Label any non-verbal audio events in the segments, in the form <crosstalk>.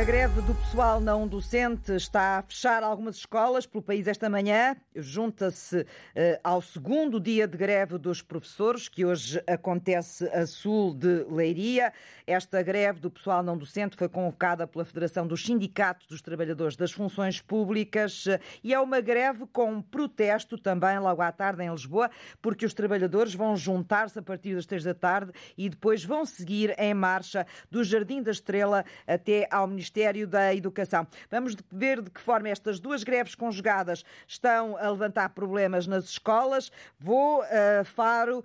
A greve do pessoal não docente está a fechar algumas escolas pelo país esta manhã. Junta-se eh, ao segundo dia de greve dos professores, que hoje acontece a sul de Leiria. Esta greve do pessoal não docente foi convocada pela Federação dos Sindicatos dos Trabalhadores das Funções Públicas eh, e é uma greve com protesto também logo à tarde em Lisboa, porque os trabalhadores vão juntar-se a partir das três da tarde e depois vão seguir em marcha do Jardim da Estrela até ao Ministério Ministério da Educação. Vamos ver de que forma estas duas greves conjugadas estão a levantar problemas nas escolas. Vou uh, Faro, uh,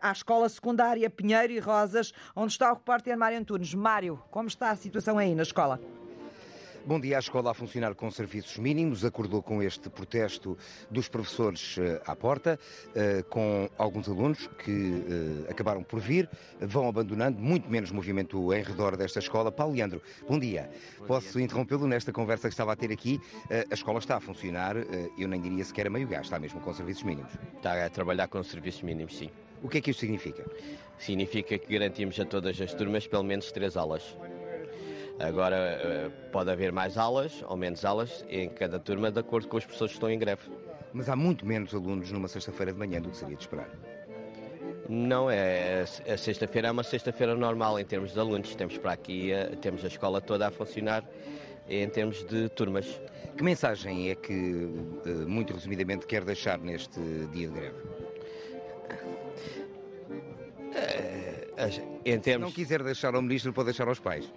à Escola Secundária Pinheiro e Rosas, onde está o repórter Mário Antunes. Mário, como está a situação aí na escola? Bom dia. A escola a funcionar com serviços mínimos acordou com este protesto dos professores eh, à porta, eh, com alguns alunos que eh, acabaram por vir, vão abandonando, muito menos movimento em redor desta escola. Paulo Leandro, bom dia. Bom Posso interrompê-lo nesta conversa que estava a ter aqui? A escola está a funcionar, eu nem diria sequer a meio gás, está mesmo com serviços mínimos. Está a trabalhar com serviços mínimos, sim. O que é que isto significa? Significa que garantimos a todas as turmas pelo menos três aulas. Agora eh, pode haver mais aulas ou menos aulas em cada turma, de acordo com as pessoas que estão em greve. Mas há muito menos alunos numa sexta-feira de manhã do que seria de esperar. Não é. A sexta-feira é uma sexta-feira normal em termos de alunos. Temos para aqui, eh, temos a escola toda a funcionar em termos de turmas. Que mensagem é que, eh, muito resumidamente, quer deixar neste dia de greve? Em termos... Se não quiser deixar ao ministro, pode deixar aos pais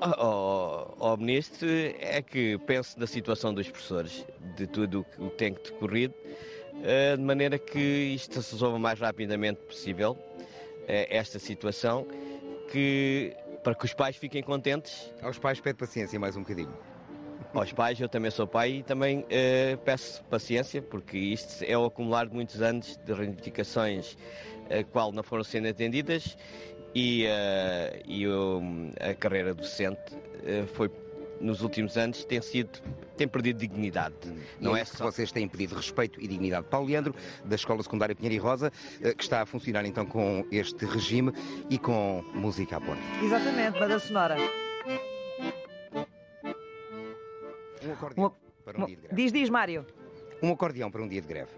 ao, ao Ministro é que pense na situação dos professores, de tudo o que tem decorrido, eh, de maneira que isto se resolva o mais rapidamente possível, eh, esta situação, que, para que os pais fiquem contentes. Aos pais pede paciência mais um bocadinho. Aos pais, eu também sou pai e também uh, peço paciência, porque isto é o acumular de muitos anos de reivindicações uh, qual não foram sendo atendidas e, uh, e a carreira docente uh, foi nos últimos anos tem sido tem perdido dignidade. Não é, é só... vocês têm pedido respeito e dignidade. Paulo Leandro, da Escola Secundária Pinheiro e Rosa, uh, que está a funcionar então com este regime e com música à porta. Exatamente, banda sonora. Um acordeão um... para um dia de greve. Diz, diz, Mário. Um acordeão para um dia de greve.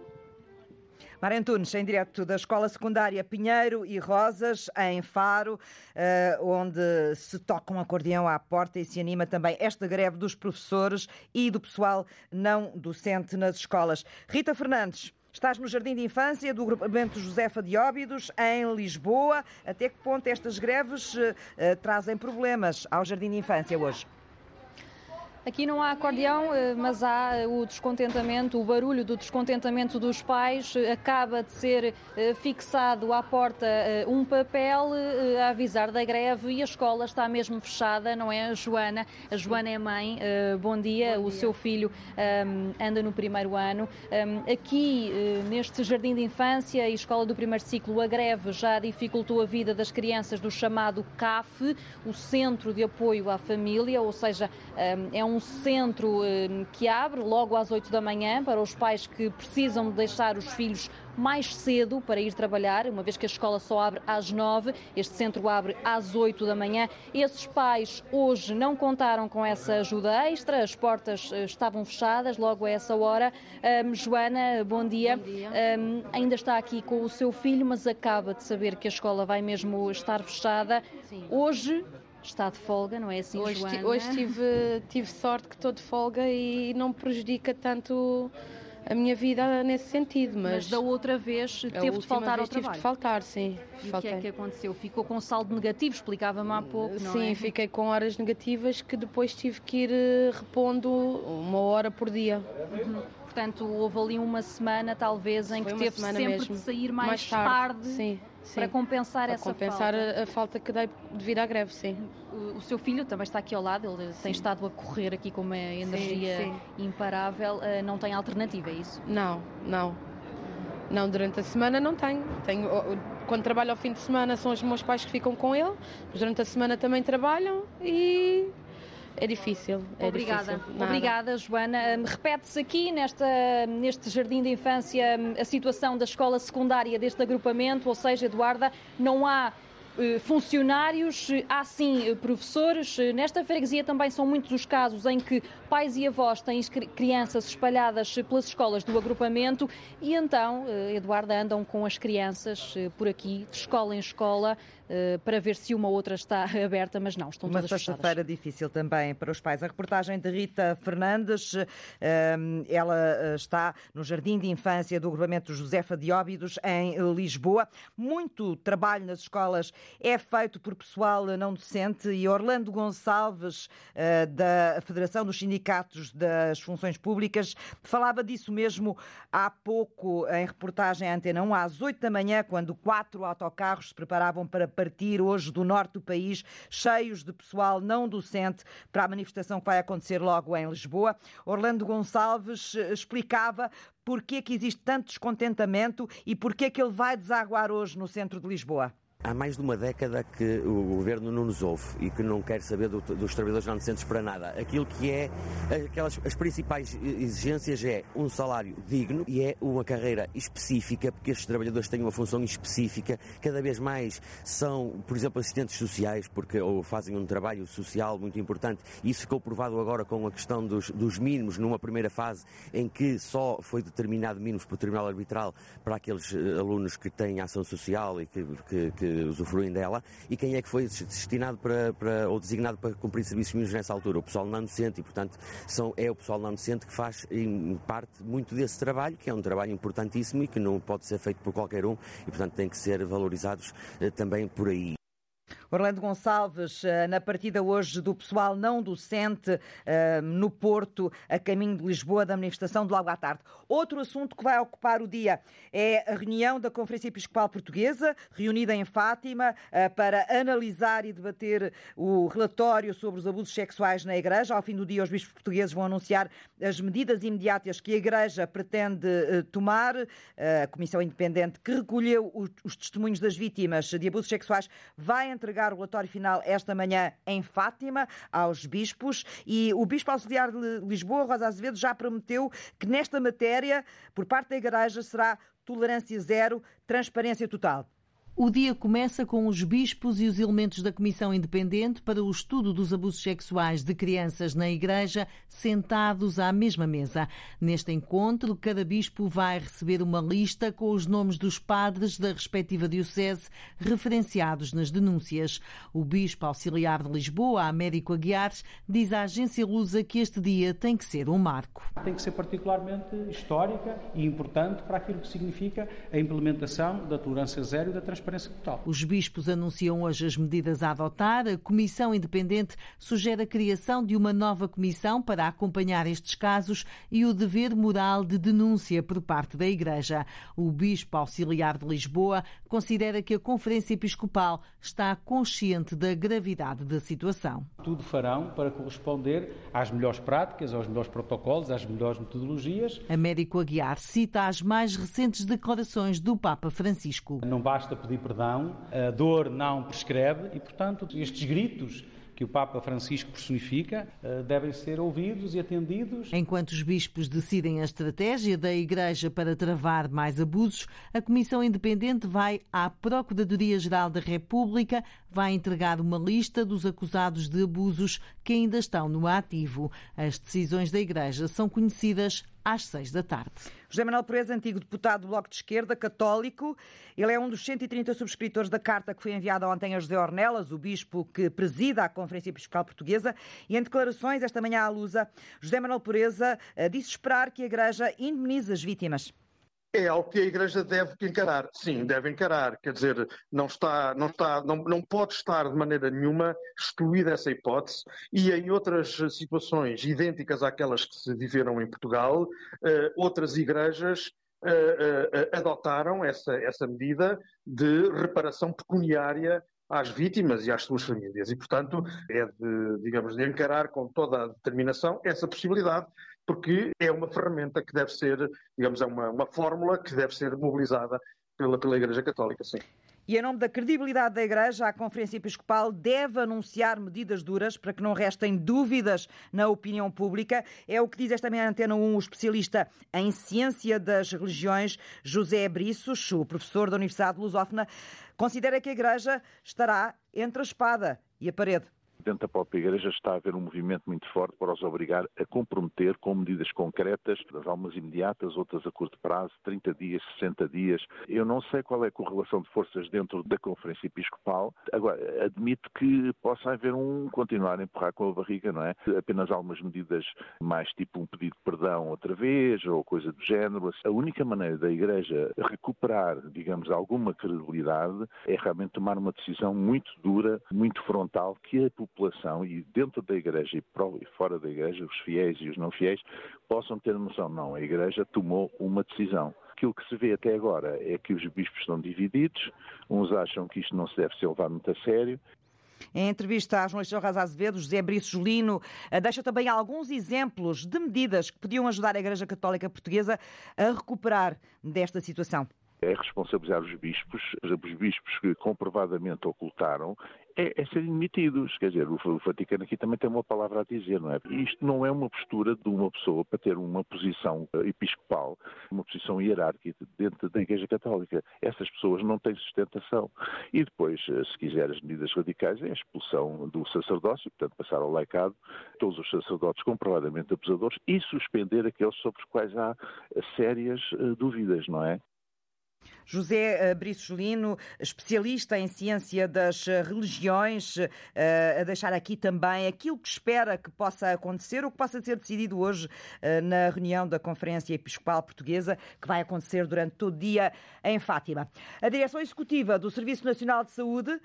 Mário Antunes, em direto da Escola Secundária Pinheiro e Rosas, em Faro, eh, onde se toca um acordeão à porta e se anima também esta greve dos professores e do pessoal não docente nas escolas. Rita Fernandes. Estás no Jardim de Infância do Grupamento Josefa de Óbidos, em Lisboa. Até que ponto estas greves uh, trazem problemas ao Jardim de Infância hoje? Aqui não há acordeão, eh, mas há eh, o descontentamento, o barulho do descontentamento dos pais. Eh, acaba de ser fixado à porta um papel a avisar da greve e a escola está mesmo fechada, não é, Joana? A Joana é mãe, bom dia, bom dia. o seu filho anda no primeiro ano. Aqui, neste jardim de infância e escola do primeiro ciclo, a greve já dificultou a vida das crianças do chamado CAF, o Centro de Apoio à Família, ou seja, é um um centro eh, que abre logo às 8 da manhã para os pais que precisam deixar os filhos mais cedo para ir trabalhar, uma vez que a escola só abre às 9, este centro abre às 8 da manhã. Esses pais hoje não contaram com essa ajuda extra, as portas eh, estavam fechadas logo a essa hora. Um, Joana, bom dia. Bom dia. Um, ainda está aqui com o seu filho, mas acaba de saber que a escola vai mesmo estar fechada. Sim. Hoje está de folga, não é assim, hoje, Joana? Hoje tive, tive sorte que estou de folga e não prejudica tanto a minha vida nesse sentido. Mas, mas da outra vez teve de faltar ao trabalho? Tive de faltar, sim. E o que é que aconteceu? Ficou com saldo negativo, explicava-me há pouco, Sim, é? fiquei com horas negativas que depois tive que ir eh, repondo uma hora por dia. Uhum. Portanto, houve ali uma semana, talvez, em Foi que teve sempre mesmo. de sair mais, mais tarde, tarde sim, sim. para compensar para essa compensar falta. A, a falta que dei de vir à greve, sim. O, o seu filho também está aqui ao lado, ele sim. tem estado a correr aqui com uma energia sim, sim. imparável. Uh, não tem alternativa, é isso? Não, não. Não, durante a semana não tenho. tenho. Quando trabalho ao fim de semana são os meus pais que ficam com ele, mas durante a semana também trabalham e é difícil. É Obrigada. Difícil. Obrigada, Joana. Hum, repete-se aqui nesta, neste jardim de infância hum, a situação da escola secundária deste agrupamento, ou seja, Eduarda, não há funcionários, há sim professores. Nesta freguesia também são muitos os casos em que pais e avós têm crianças espalhadas pelas escolas do agrupamento e então, Eduardo, andam com as crianças por aqui, de escola em escola, eh, para ver se uma ou outra está <laughs> aberta, mas não, estão todas fechadas. Uma sexta-feira difícil também para os pais. A reportagem de Rita Fernandes, eh, ela eh, está no Jardim de Infância do Agrupamento Josefa de Óbidos, em Lisboa. Muito trabalho nas escolas é feito por pessoal não docente e Orlando Gonçalves, da Federação dos Sindicatos das Funções Públicas, falava disso mesmo há pouco em reportagem à Antena 1, às 8 da manhã, quando quatro autocarros se preparavam para partir hoje do norte do país, cheios de pessoal não docente para a manifestação que vai acontecer logo em Lisboa. Orlando Gonçalves eh, explicava porquê que existe tanto descontentamento e porquê que ele vai desaguar hoje no centro de Lisboa. Há mais de uma década que o governo não nos ouve e que não quer saber do, dos trabalhadores não decentes para nada. Aquilo que é, aquelas, as principais exigências é um salário digno e é uma carreira específica, porque estes trabalhadores têm uma função específica. Cada vez mais são, por exemplo, assistentes sociais, porque ou fazem um trabalho social muito importante. Isso ficou provado agora com a questão dos, dos mínimos, numa primeira fase em que só foi determinado mínimos por tribunal arbitral para aqueles eh, alunos que têm ação social e que, que, que usufruem dela e quem é que foi destinado para, para, ou designado para cumprir serviços mínimos nessa altura? O pessoal não docente e, portanto, são, é o pessoal não docente que faz, em parte, muito desse trabalho, que é um trabalho importantíssimo e que não pode ser feito por qualquer um e, portanto, tem que ser valorizados eh, também por aí. Orlando Gonçalves, eh, na partida hoje do pessoal não docente eh, no Porto, a caminho de Lisboa, da manifestação de logo à tarde. Outro assunto que vai ocupar o dia é a reunião da Conferência Episcopal Portuguesa, reunida em Fátima, eh, para analisar e debater o relatório sobre os abusos sexuais na Igreja. Ao fim do dia, os bispos portugueses vão anunciar as medidas imediatas que a Igreja pretende tomar. A Comissão Independente, que recolheu os testemunhos das vítimas de abusos sexuais, vai entregar entregar o relatório final esta manhã em Fátima aos bispos e o bispo auxiliar de Lisboa, Rosa Azevedo, já prometeu que nesta matéria, por parte da Igreja, será tolerância zero, transparência total. O dia começa com os bispos e os elementos da Comissão Independente para o estudo dos abusos sexuais de crianças na Igreja sentados à mesma mesa. Neste encontro, cada bispo vai receber uma lista com os nomes dos padres da respectiva diocese referenciados nas denúncias. O bispo auxiliar de Lisboa, Américo Aguiar, diz à agência Lusa que este dia tem que ser um marco. Tem que ser particularmente histórica e importante para aquilo que significa a implementação da tolerância zero e da transparência transparência total. Os bispos anunciam hoje as medidas a adotar. A Comissão Independente sugere a criação de uma nova comissão para acompanhar estes casos e o dever moral de denúncia por parte da Igreja. O bispo auxiliar de Lisboa considera que a Conferência Episcopal está consciente da gravidade da situação. Tudo farão para corresponder às melhores práticas, aos melhores protocolos, às melhores metodologias. Américo Aguiar cita as mais recentes declarações do Papa Francisco. Não basta pedir pedir perdão, a dor não prescreve e, portanto, estes gritos que o Papa Francisco personifica eh, devem ser ouvidos e atendidos. Enquanto os bispos decidem a estratégia da Igreja para travar mais abusos, a Comissão Independente vai à Procuradoria-Geral da República, vai entregar uma lista dos acusados de abusos que ainda estão no ativo. As decisões da Igreja são conhecidas às seis da tarde. José Manuel Perez, antigo deputado do Bloco de Esquerda, católico, ele é um dos 130 subscritores da carta que foi enviada ontem a José Ornelas, o bispo que presida a Conferência Episcopal Portuguesa, e em declarações esta manhã à Lusa, José Manuel Pureza eh, disse esperar que a Igreja indemnize as vítimas é algo que a Igreja deve encarar. Sim, deve encarar. Quer dizer, não está, não está, não, não pode estar de maneira nenhuma excluída essa hipótese. E em outras situações idênticas àquelas que se viveram em Portugal, uh, outras igrejas uh, uh, adotaram essa, essa medida de reparação pecuniária às vítimas e às suas famílias. E, portanto, é de, digamos, de encarar com toda a determinação essa possibilidade porque é uma ferramenta que deve ser, digamos, é uma, uma fórmula que deve ser mobilizada pela, pela Igreja Católica, sim. E em nome da credibilidade da Igreja, a Conferência Episcopal deve anunciar medidas duras para que não restem dúvidas na opinião pública. É o que diz esta manhã Antena 1 o especialista em ciência das religiões, José Briços, o professor da Universidade de Lusófona. Considera que a Igreja estará entre a espada e a parede dentro da própria Igreja está a haver um movimento muito forte para os obrigar a comprometer com medidas concretas, algumas imediatas, outras a curto prazo, 30 dias, 60 dias. Eu não sei qual é a correlação de forças dentro da Conferência Episcopal. Agora, admito que possa haver um continuar a empurrar com a barriga, não é? Apenas algumas medidas mais tipo um pedido de perdão outra vez ou coisa do género. A única maneira da Igreja recuperar, digamos, alguma credibilidade é realmente tomar uma decisão muito dura, muito frontal, que a população e dentro da Igreja e fora da Igreja, os fiéis e os não fiéis, possam ter noção, não, a Igreja tomou uma decisão. Aquilo que se vê até agora é que os bispos estão divididos, uns acham que isto não se deve ser levado muito a sério, em entrevista à jornalista Rosa Azevedo, José Brice Julino eh, deixa também alguns exemplos de medidas que podiam ajudar a Igreja Católica Portuguesa a recuperar desta situação é responsabilizar os bispos, os bispos que comprovadamente ocultaram, é, é serem demitidos. Quer dizer, o, o, Vaticano aqui também tem uma palavra a dizer, não é? Isto não é uma postura de uma pessoa para ter uma posição eh, episcopal, uma posição hierárquica dentro da Igreja Católica. Essas pessoas não têm sustentação. E depois, eh, se quiser as medidas radicais, é a expulsão do sacerdócio, portanto, passar ao laicado todos os sacerdotes comprovadamente abusadores e suspender aqueles sobre os quais há sérias eh, dúvidas, não é? José eh, Brice Julino, especialista em ciência das eh, religiões, eh, a deixar aqui também aquilo que espera que possa acontecer ou que possa ser decidido hoje na reunião da Conferência Episcopal Portuguesa, que vai acontecer durante todo o dia em Fátima. A direção executiva do Serviço Nacional de Saúde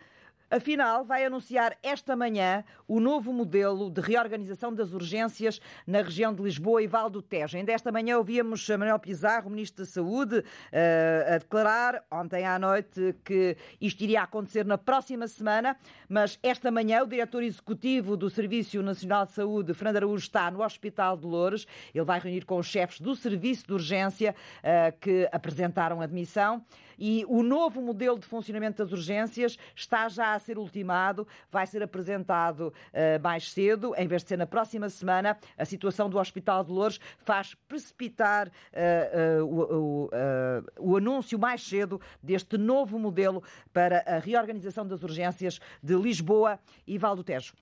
Afinal, vai anunciar esta manhã o novo modelo de reorganização das urgências na região de Lisboa e Val do Tejo. Ainda esta manhã ouvíamos Manuel Pizarro, Ministro da Saúde, eh, a declarar ontem à noite que isto iria acontecer na próxima semana, mas esta manhã o diretor executivo do Serviço Nacional de Saúde, Fernando Araújo, está no Hospital de Loures. Ele vai reunir com os chefes do Serviço de Urgência eh, que apresentaram admissão e o novo modelo de funcionamento das urgências está já a ser ultimado, vai ser apresentado uh, mais cedo, em vez de ser na próxima semana. A situação do Hospital de Lourdes faz precipitar uh, o, o anúncio mais cedo deste novo modelo para a reorganização das urgências de Lisboa e Val do Tejo.